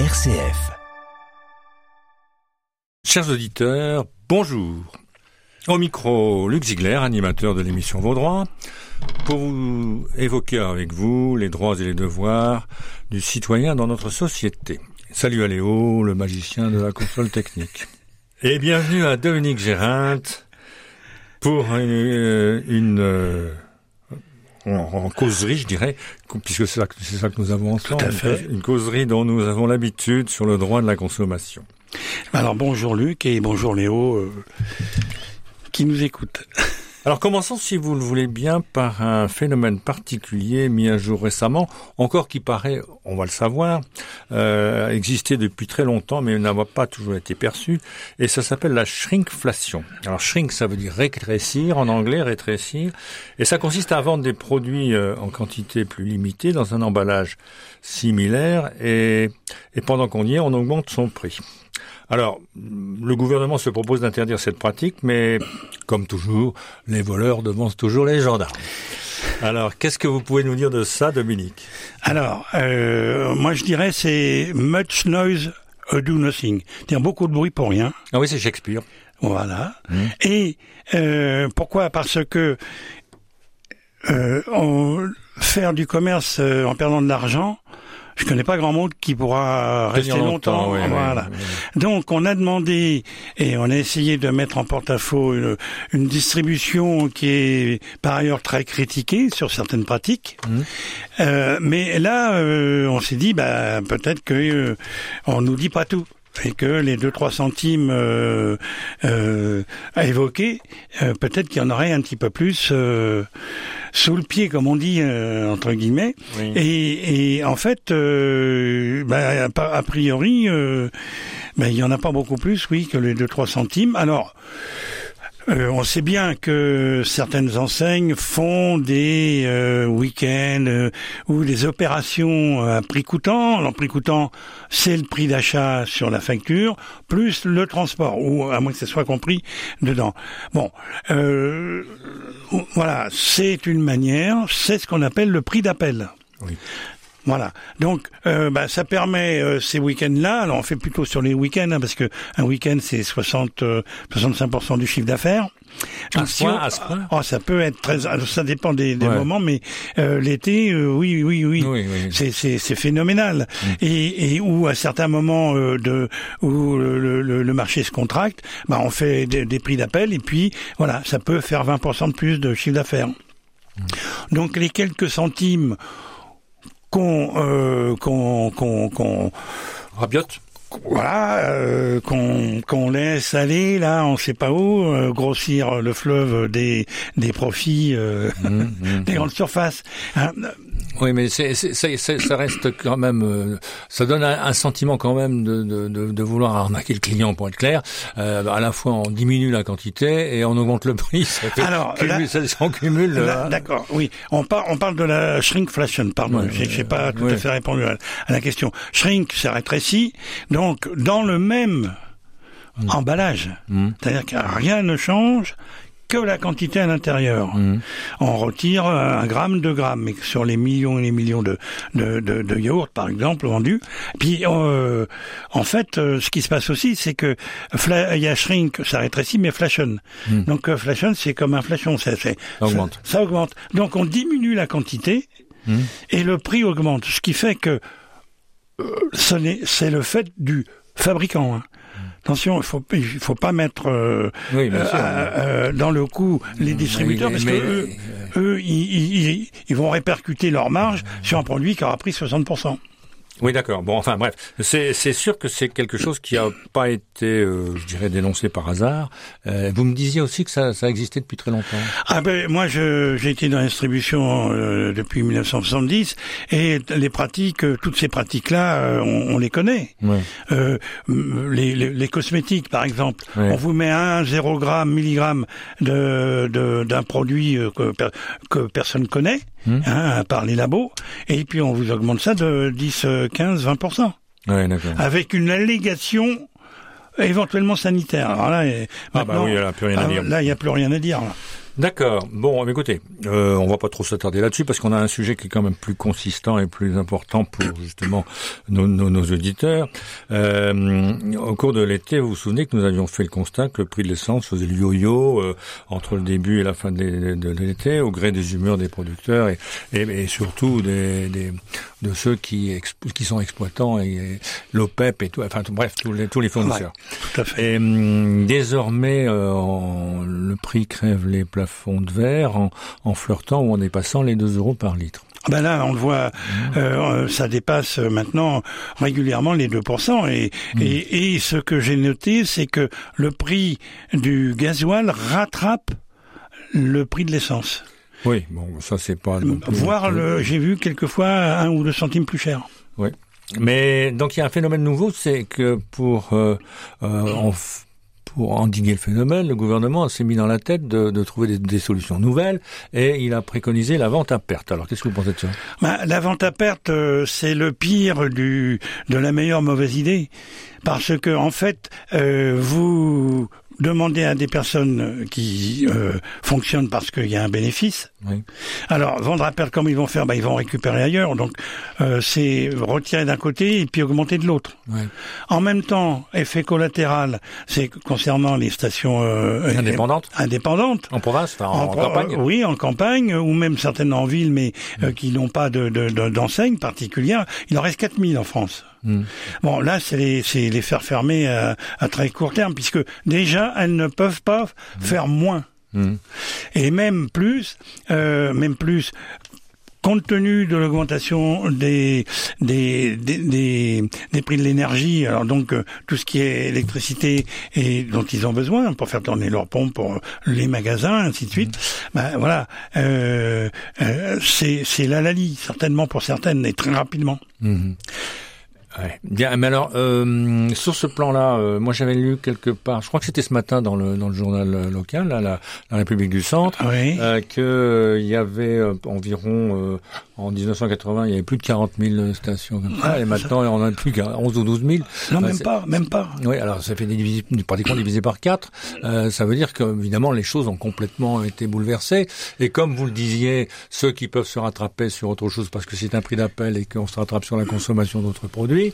RCF. Chers auditeurs, bonjour. Au micro, Luc Ziegler, animateur de l'émission Vos droits, pour vous évoquer avec vous les droits et les devoirs du citoyen dans notre société. Salut à Léo, le magicien de la console technique. Et bienvenue à Dominique Gérinte pour une, une euh, en, en, causerie, je dirais, puisque c'est ça, que nous avons ensemble. Tout à fait. Une causerie dont nous avons l'habitude sur le droit de la consommation. Alors bonjour Luc et bonjour Léo euh, qui nous écoute. Alors commençons, si vous le voulez bien, par un phénomène particulier mis à jour récemment, encore qui paraît, on va le savoir, euh, exister depuis très longtemps, mais n'a pas toujours été perçu, et ça s'appelle la shrinkflation. Alors shrink, ça veut dire rétrécir, en anglais rétrécir, et ça consiste à vendre des produits euh, en quantité plus limitée dans un emballage similaire, et, et pendant qu'on y est, on augmente son prix. Alors, le gouvernement se propose d'interdire cette pratique, mais comme toujours, les voleurs devancent toujours les gendarmes. Alors, qu'est-ce que vous pouvez nous dire de ça, Dominique? Alors, euh, moi je dirais c'est much noise do nothing, c'est-à-dire beaucoup de bruit pour rien. Ah oui, c'est Shakespeare. Voilà. Mmh. Et euh, pourquoi? Parce que euh, on, faire du commerce euh, en perdant de l'argent, je connais pas grand monde qui pourra rester longtemps. longtemps oui, voilà. Oui, oui. Donc on a demandé et on a essayé de mettre en porte-à-faux une, une, distribution qui est par ailleurs très critiquée sur certaines pratiques. Mmh. Euh, mais là, euh, on s'est dit, bah, peut-être que euh, on nous dit pas tout et que les 2-3 centimes euh, euh, à évoquer, euh, peut-être qu'il y en aurait un petit peu plus euh, sous le pied, comme on dit entre guillemets. Oui. Et, et, en fait, bah, a priori, bah, il y en a pas beaucoup plus, oui, que les 2-3 centimes. Alors. Euh, on sait bien que certaines enseignes font des euh, week-ends euh, ou des opérations à prix coûtant. Alors, prix coûtant, c'est le prix d'achat sur la facture, plus le transport, ou à moins que ce soit compris dedans. Bon, voilà, c'est une manière, c'est ce qu'on appelle le prix d'appel. Voilà. Donc, euh, bah, ça permet euh, ces week-ends-là. Alors, on fait plutôt sur les week-ends hein, parce que un week-end c'est 60, euh, 65% du chiffre d'affaires. À ce point, à ce point. Oh, ça peut être très. Ça dépend des, des ouais. moments, mais euh, l'été, oui, oui, oui, oui, oui. c'est c'est phénoménal. Mm. Et, et où à certains moments de où le, le, le, marché se contracte, bah, on fait des, des prix d'appel et puis voilà, ça peut faire 20% de plus de chiffre d'affaires. Mm. Donc les quelques centimes qu'on euh, qu'on qu'on qu'on rabiote voilà, euh, qu'on qu'on laisse aller là, on sait pas où, euh, grossir le fleuve des des profits euh, mmh, mmh, des grandes surfaces. Hein oui, mais c'est, c'est, c'est, ça reste quand même, euh, ça donne un, un, sentiment quand même de, de, de, de, vouloir arnaquer le client, pour être clair. Euh, à la fois, on diminue la quantité et on augmente le prix. Ça fait Alors, cumule, là, ça, on cumule. Là, d'accord, oui. On, par, on parle de la shrinkflation, pardon. Ouais, j'ai, j'ai pas tout ouais. à fait répondu à, à, la question. Shrink, c'est rétréci. Donc, dans le même Mm. emballage, mm. c'est-à-dire que rien ne change que la quantité à l'intérieur. Mmh. On retire un gramme, deux grammes, mais sur les millions et les millions de, de, de, de yaourts, par exemple, vendus. Puis, euh, en fait, euh, ce qui se passe aussi, c'est que il y a shrink, ça rétrécit, mais flation. Mmh. Donc, euh, flation, c'est comme inflation. Ça, ça augmente. Ça, ça, augmente. Donc, on diminue la quantité mmh. et le prix augmente. Ce qui fait que euh, c'est le fait du fabricant. Hein. Attention, il faut il faut pas mettre euh, oui, euh, euh, dans le coup les distributeurs parce mais, que eux, eux ils, ils, ils, vont répercuter leur marge sur un produit qui aura pris 60 oui, d'accord. Bon, enfin, bref, c'est sûr que c'est quelque chose qui n'a pas été, euh, je dirais, dénoncé par hasard. Euh, vous me disiez aussi que ça, ça existait depuis très longtemps. Ah ben, moi, j'ai été dans la distribution euh, depuis 1970 et les pratiques, euh, toutes ces pratiques-là, euh, on, on, les connaît. Ouais. Les, les, les, cosmétiques, par exemple, ouais. on vous met un 0 gramme, milligramme de d'un produit que, que personne connaît. Mmh. Hein, par les labos, et puis on vous augmente ça de 10, 15, 20%. Ouais. Avec une allégation éventuellement sanitaire. Alors là, ah bah oui, là, plus rien à dire. Là, il n'y a plus rien à dire. Là. D'accord. Bon, écoutez, euh, on va pas trop s'attarder là-dessus parce qu'on a un sujet qui est quand même plus consistant et plus important pour justement nos, nos, nos auditeurs. Euh, au cours de l'été, vous vous souvenez que nous avions fait le constat que le prix de l'essence faisait le yo-yo euh, entre le début et la fin de, l'été, au gré des humeurs des producteurs et, et, et surtout des, des, de ceux qui, qui sont exploitants et, l'OPEP et tout, enfin bref, tous les, tous les fournisseurs. tout à fait. Et hum, désormais, euh, le prix crève les plafonds de verre en, en flirtant ou en dépassant les 2 euros par litre. Ben là, on le voit, euh, ça dépasse maintenant régulièrement les 2%. Et, Mmh. et, et ce que j'ai noté, c'est que le prix du gasoil rattrape le prix de l'essence. Oui, bon, ça c'est pas. non plus- Voire, le, j'ai vu quelquefois un ou deux centimes plus cher. Oui. Mais donc il y a un phénomène nouveau, c'est que pour euh, euh, pour endiguer le phénomène, le gouvernement s'est mis dans la tête de, de trouver des, des solutions nouvelles et il a préconisé la vente à perte. Alors qu'est-ce que vous pensez de ça? Ben, la vente à perte, euh, c'est le pire du de la meilleure mauvaise idée, parce que en fait, euh, vous demandez à des personnes qui euh, fonctionnent parce qu'il y a un bénéfice. Oui. Alors vendre à perte, comme ils vont faire Ben, Ils vont récupérer ailleurs. Donc euh, c'est retirer d'un côté et puis augmenter de l'autre. En même temps, effet collatéral, c'est concernant les stations euh, Indépendantes indépendantes. En province, enfin en, En- campagne Oui, en campagne, ou même certaines en ville, mais qui n'ont pas de, de- de- d'enseigne particulière. Il en reste 4000 en France. Hmm. Bon, là, c'est les, c'est les faire fermer à, à très court terme, puisque déjà, elles ne peuvent pas faire moins. Hmm. Et même plus, euh, même plus, compte tenu de l'augmentation des des, des, des, des prix de l'énergie, alors donc euh, tout ce qui est électricité et dont ils ont besoin pour faire tourner leurs pompes, pour les magasins, ainsi de suite, ben voilà, euh, euh, c'est c'est la lalie certainement pour certaines et très rapidement. Mhm. Ouais. Bien, mais alors euh, sur ce plan-là, euh, moi j'avais lu quelque part, je crois que c'était ce matin dans le dans le journal euh, local, là, la, la République du Centre, Oui. euh, que euh, il y avait euh, environ euh, en 1980, il y avait plus de 40 000 stations comme ça, et maintenant on en a plus qu'à 11 ou 12 000. Non, Enfin, même pas, même pas. Oui, alors ça fait divisé, pratiquement divisé par quatre. Euh, ça veut dire que évidemment les choses ont complètement été bouleversées. Et comme vous le disiez, ceux qui peuvent se rattraper sur autre chose parce que c'est un prix d'appel et qu'on se rattrape sur la consommation d'autres produits.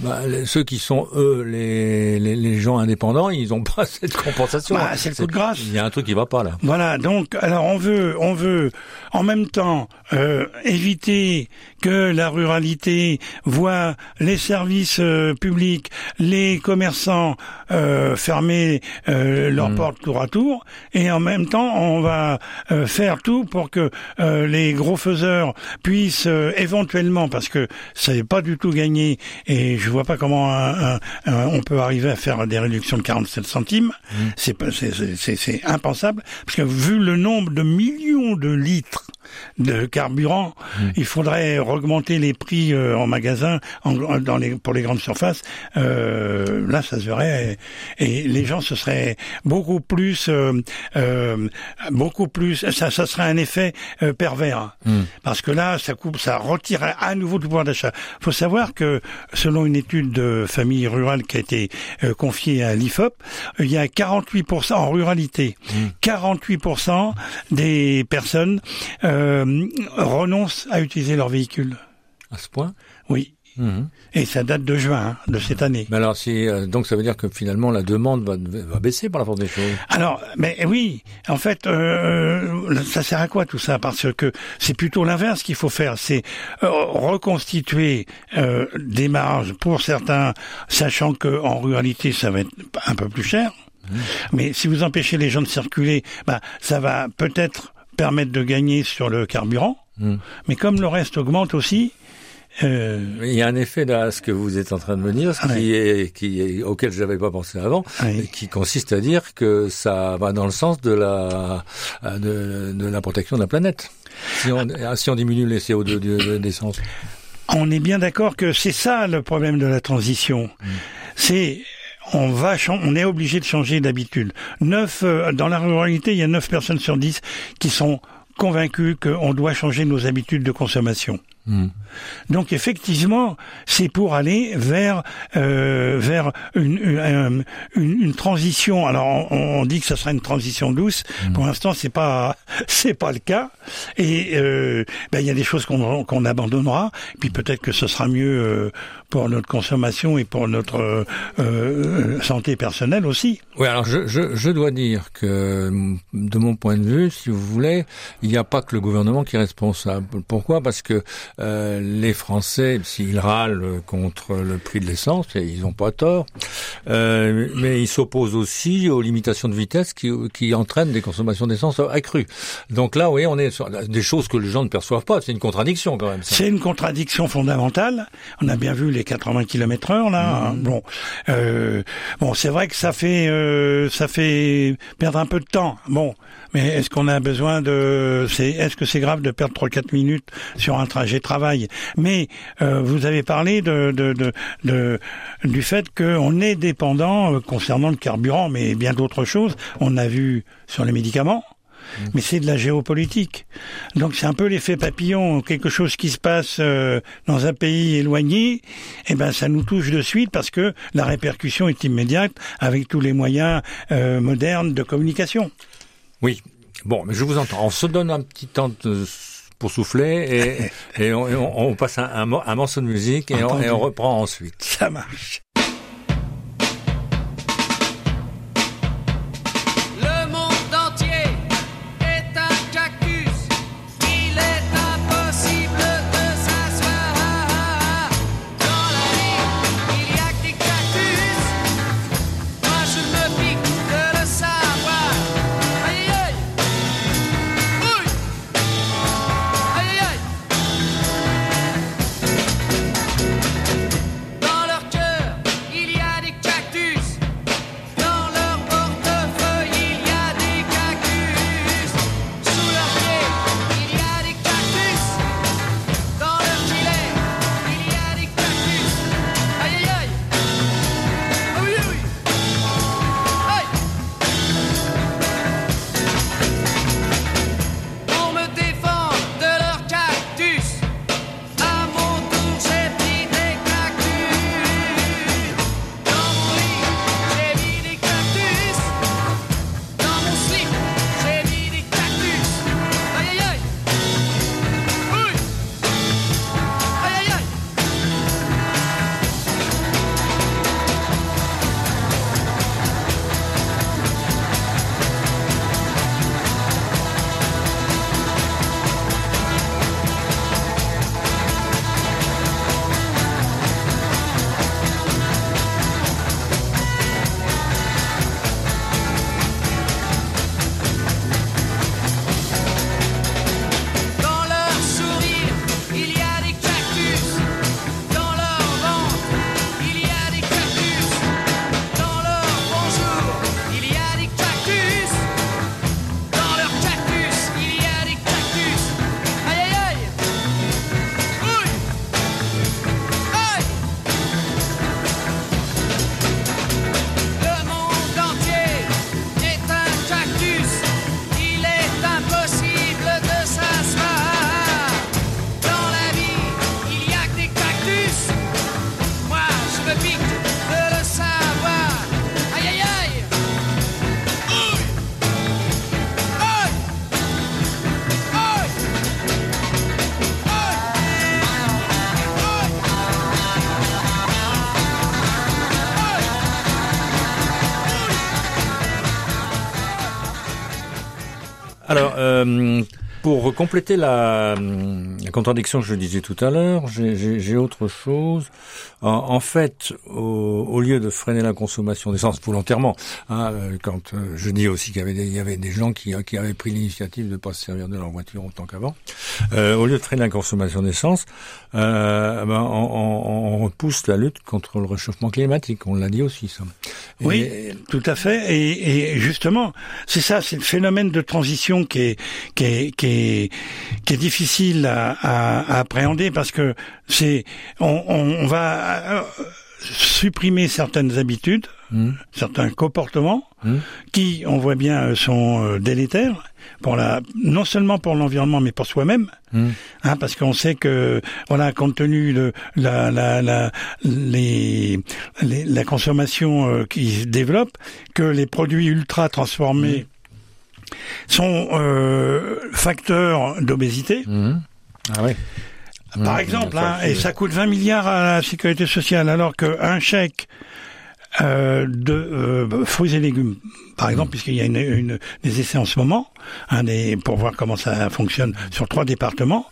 Bah, les- ceux qui sont eux les, les, les gens indépendants, ils n'ont pas cette compensation. Bah, c'est le coup de grâce. Il y a un truc qui va pas là. Voilà, donc alors on veut, on veut en même temps euh, éviter que la ruralité voit les services euh, publics, les commerçants euh, fermer euh, leurs Mm. portes tour à tour, et en même temps on va euh, faire tout pour que euh, les gros faiseurs puissent euh, éventuellement, parce que ça n'est pas du tout gagné, et je vois pas comment un- un- un- on peut arriver à faire des réductions de 47 centimes, c'est- c'est impensable, parce que vu le nombre de millions de litres de carburant, il faudrait augmenter les prix euh, en magasin en- dans les, pour les grandes surfaces. Euh, là, ça se verrait et, et les gens ce serait beaucoup plus, euh, euh, beaucoup plus. Ça, ça serait un effet pervers parce que là, ça coupe, ça retirerait à nouveau du pouvoir d'achat. Faut savoir que selon une étude de famille rurale qui a été confiée à l'IFOP, il y a 48% en ruralité, 48% des personnes euh, renoncent à utiliser leur véhicule. À ce point. Oui. Mhm. Et ça date de juin hein, de cette année. Mais alors, si, euh, donc ça veut dire que finalement la demande va, va baisser par la force des choses. Alors, mais oui, en fait, euh, ça sert à quoi tout ça? Parce que c'est plutôt l'inverse qu'il faut faire, c'est euh, reconstituer euh, des marges pour certains, sachant que en ruralité ça va être un peu plus cher. Mais si vous empêchez les gens de circuler, bah, ça va peut-être permettre de gagner sur le carburant. Mhm. Mais comme le reste augmente aussi, euh, Il y a un effet là, à ce que vous êtes en train de me dire, ce Ouais. qui est, qui est, auquel je n'avais pas pensé avant, qui consiste à dire que ça va dans le sens de la, de, de la protection de la planète. Si on, si on diminue les CO2 de- d'essence. on est bien d'accord que c'est ça le problème de la transition. C'est on va on est obligé de changer d'habitude. Neuf euh, dans la ruralité, il y a 9 personnes sur 10 qui sont convaincus qu'on doit changer nos habitudes de consommation. Hmm. Donc effectivement, c'est pour aller vers euh, vers une, une, une, transition. Alors on, dit que ce sera une transition douce. Hmm. Pour l'instant, c'est pas c'est pas le cas. Et euh, ben, il y a des choses qu'on qu'on abandonnera. Puis peut-être que ce sera mieux euh, pour notre consommation et pour notre euh, euh, santé personnelle aussi. Oui, alors je, je, je, dois dire que de mon point de vue, si vous voulez, il n'y a pas que le gouvernement qui est responsable. Pourquoi? Parce que euh, les Français, s'ils râlent contre le prix de l'essence, et ils n'ont pas tort, euh, mais ils s'opposent aussi aux limitations de vitesse qui, qui entraînent des consommations d'essence accrues. Donc là, oui, on est sur des choses que les gens ne perçoivent pas. C'est une contradiction quand même. C'est une contradiction fondamentale. On a bien vu les 80 km heure là. Mmh. Bon, euh, bon, c'est vrai que ça fait euh, ça fait perdre un peu de temps. Bon, mais est-ce qu'on a besoin de c'est est-ce que c'est grave de perdre 3 4 minutes sur un trajet travail Mais euh, vous avez parlé de, de, de, de du fait qu'on est dépendant euh, concernant le carburant, mais bien d'autres choses. On a vu sur les médicaments mais c'est de la géopolitique. Donc c'est un peu l'effet papillon, quelque chose qui se passe euh, dans un pays éloigné, eh ben ça nous touche de suite parce que la répercussion est immédiate avec tous les moyens euh, modernes de communication. Oui. Bon, mais je vous entends. On se donne un petit temps pour souffler et, et on, passe un, un, morceau de musique et on, et on reprend ensuite. Ça marche. Compléter la, contradiction que je disais tout à l'heure, j'ai autre chose. En, fait, au, lieu de freiner la consommation d'essence volontairement, hein, euh, quand euh, je dis aussi qu'il y avait des, y avait des gens qui, qui avaient pris l'initiative de ne pas se servir de leur voiture autant qu'avant, euh, au lieu de freiner la consommation d'essence, euh, ben, on, on, repousse la lutte contre le réchauffement climatique. On l'a dit aussi ça. oui, tout à fait. Et, et justement, c'est ça, c'est le phénomène de transition qui est, qui est, qui est difficile à, à, à appréhender parce que c'est, on, on, on va supprimer certaines habitudes, Mmh. certains comportements Mmh. qui, on voit bien, euh, sont euh, délétères pour la, non seulement pour l'environnement, mais pour soi-même. Mmh. Hein, parce qu'on sait que, voilà, compte tenu de la, la, la, les, les- la consommation euh, qui se développe, que les produits ultra transformés sont euh, facteurs d'obésité. Ah oui. Par Mmh, exemple, hein, et ça coûte 20 milliards à la sécurité sociale, alors qu'un chèque euh, de euh, fruits et légumes, par exemple, puisqu'il y a une, une- des essais en ce moment, hein, des- pour voir comment ça fonctionne sur trois départements,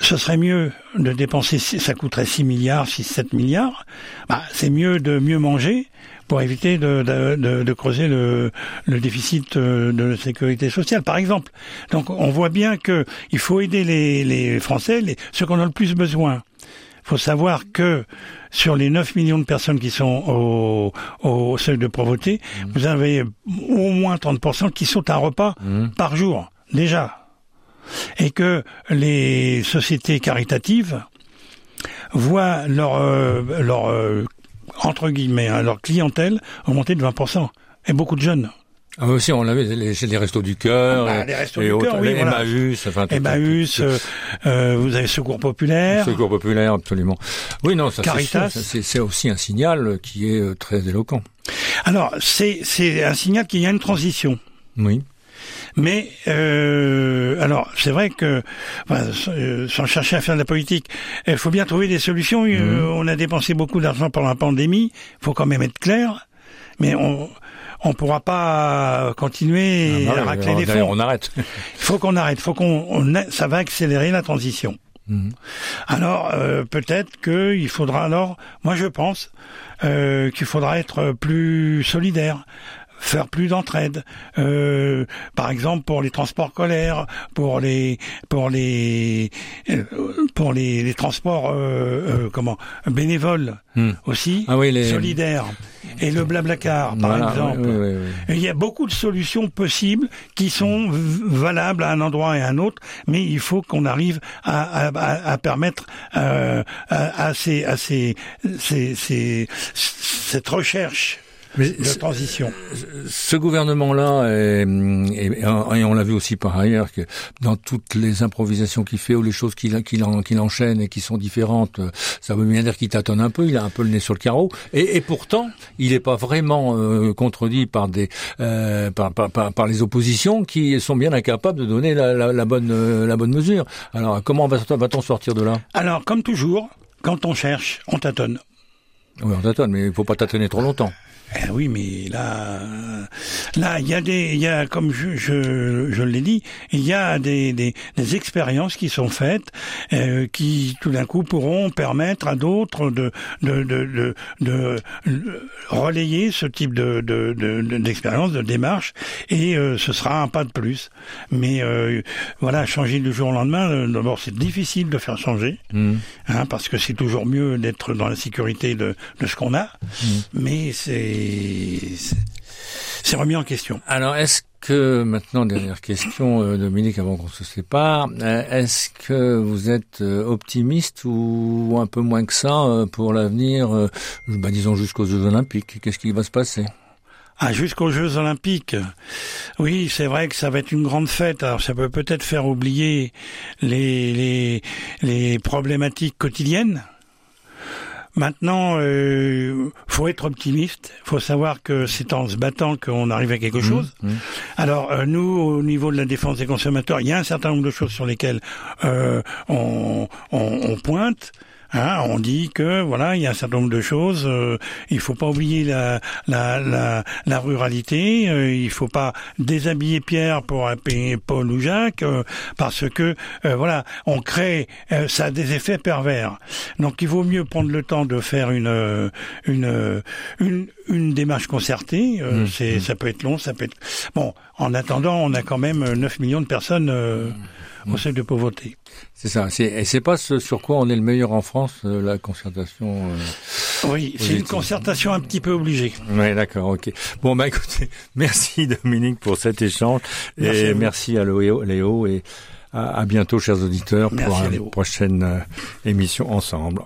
ce serait mieux de dépenser, ça coûterait 6 milliards, 6-7 milliards, bah, c'est mieux de mieux manger pour éviter de, de, de- de creuser le, le déficit euh, de sécurité sociale, par exemple. Donc on voit bien que il faut aider les, les Français, les, ceux qu'on a le plus besoin. Il faut savoir que sur les 9 millions de personnes qui sont au, au seuil de pauvreté, vous avez au moins 30% qui sont à un repas Mmh. par jour, déjà. Et que les sociétés caritatives voient leur, euh, leur euh, entre guillemets, hein, leur clientèle augmenter de 20%. Et beaucoup de jeunes. Ah, aussi, on l'avait les, les restos du cœur, Ah bah, les restos et du autres, cœur, oui, les voilà. Emmaüs, enfin, tout- Emmaüs, tout- euh, euh, vous avez Secours Populaire. Secours populaire, absolument. Oui, non, ça Caritas. c'est c'est aussi un signal qui est euh, très éloquent. Alors, c'est c'est un signal qu'il y a une transition. Oui. Mais euh, alors c'est vrai que enfin, sans- euh, sans chercher à faire de la politique, il faut bien trouver des solutions. Euh, on a dépensé beaucoup d'argent pendant la pandémie. Il faut quand même être clair. Mais on on pourra pas continuer Ah, bah à racler alors, les fonds. on arrête. Il faut qu'on arrête. Faut qu'on on ça va accélérer la transition. Mhm. Alors euh, peut-être qu'il faudra alors, moi je pense euh, qu'il faudra être plus solidaire, faire plus d'entraide. Euh, par exemple pour les transports scolaires, pour les pour les euh, pour les, les transports euh, euh, comment bénévoles Hmm. aussi Ah oui, les- solidaires et le blablacar par Voilà, exemple. oui, oui. Il y a beaucoup de solutions possibles qui sont valables à un endroit et à un autre, mais il faut qu'on arrive à, à- à- à permettre euh, à, à ces, à ces, ces- ces- cette recherche Mais de ce- transition. ce gouvernement-là, et on l'a vu aussi par ailleurs, que dans toutes les improvisations qu'il fait ou les choses qu'il en- qu'il enchaîne et qui sont différentes, ça veut bien dire qu'il tâtonne un peu, il a un peu le nez sur le carreau. Et, et pourtant, il n'est pas vraiment euh, contredit par des euh, par, par, par, par les oppositions qui sont bien incapables de donner la, la, la bonne euh, la bonne mesure. Alors comment va- va-t-on sortir de là? Alors, comme toujours, quand on cherche, on tâtonne. Oui, on tâtonne, mais il faut pas tâtonner trop longtemps. Eh oui, mais là, là, il y a des, il y a, comme je, je, je l'ai dit, il y a des, des, des expériences qui sont faites, euh, qui tout d'un coup pourront permettre à d'autres de, de, de, de, de relayer ce type de, de, de- de- d'expérience, de démarche, et euh, ce sera un pas de plus. Mais euh, voilà, changer du jour au lendemain, d'abord c'est difficile de faire changer, Mhm. hein, parce que c'est toujours mieux d'être dans la sécurité de, de ce qu'on a, mais c'est c'est- c'est remis en question. Alors, est-ce que maintenant, dernière question, euh, Dominique, avant qu'on se sépare, euh, est-ce que vous êtes euh, optimiste ou un peu moins que ça pour l'avenir, bah, disons jusqu'aux Jeux Olympiques? Qu'est-ce qui va se passer? Ah, jusqu'aux Jeux Olympiques. Oui, c'est vrai que ça va être une grande fête. Alors, ça peut peut-être faire oublier les, les, les problématiques quotidiennes. Maintenant, euh, faut être optimiste. Faut savoir que c'est en se battant qu'on arrive à quelque chose. Mhm. Alors euh, nous, au niveau de la défense des consommateurs, il y a un certain nombre de choses sur lesquelles euh, on, on, on pointe. Hein, on dit que voilà, il y a un certain nombre de choses. euh, il faut pas oublier la la la, la ruralité. euh, il faut pas déshabiller Pierre pour payer Paul ou Jacques, euh, parce que euh, voilà, on crée, euh, ça a des effets pervers. Donc il vaut mieux prendre le temps de faire une euh, une une, une démarche concertée. euh, Mmh, c'est ça peut être long, ça peut être bon. En attendant, on a quand même 9 millions de personnes euh, au seuil de pauvreté. C'est ça. C'est, et c'est pas ce sur quoi on est le meilleur en France, euh, la concertation. euh. Oui, c'est une concertation un petit peu obligée. Ouais, d'accord, ok. Bon, bah écoutez, merci Dominique pour cet échange Merci et à merci à Léo, Léo et à, à bientôt, chers auditeurs, Merci pour une prochaine euh, émission ensemble.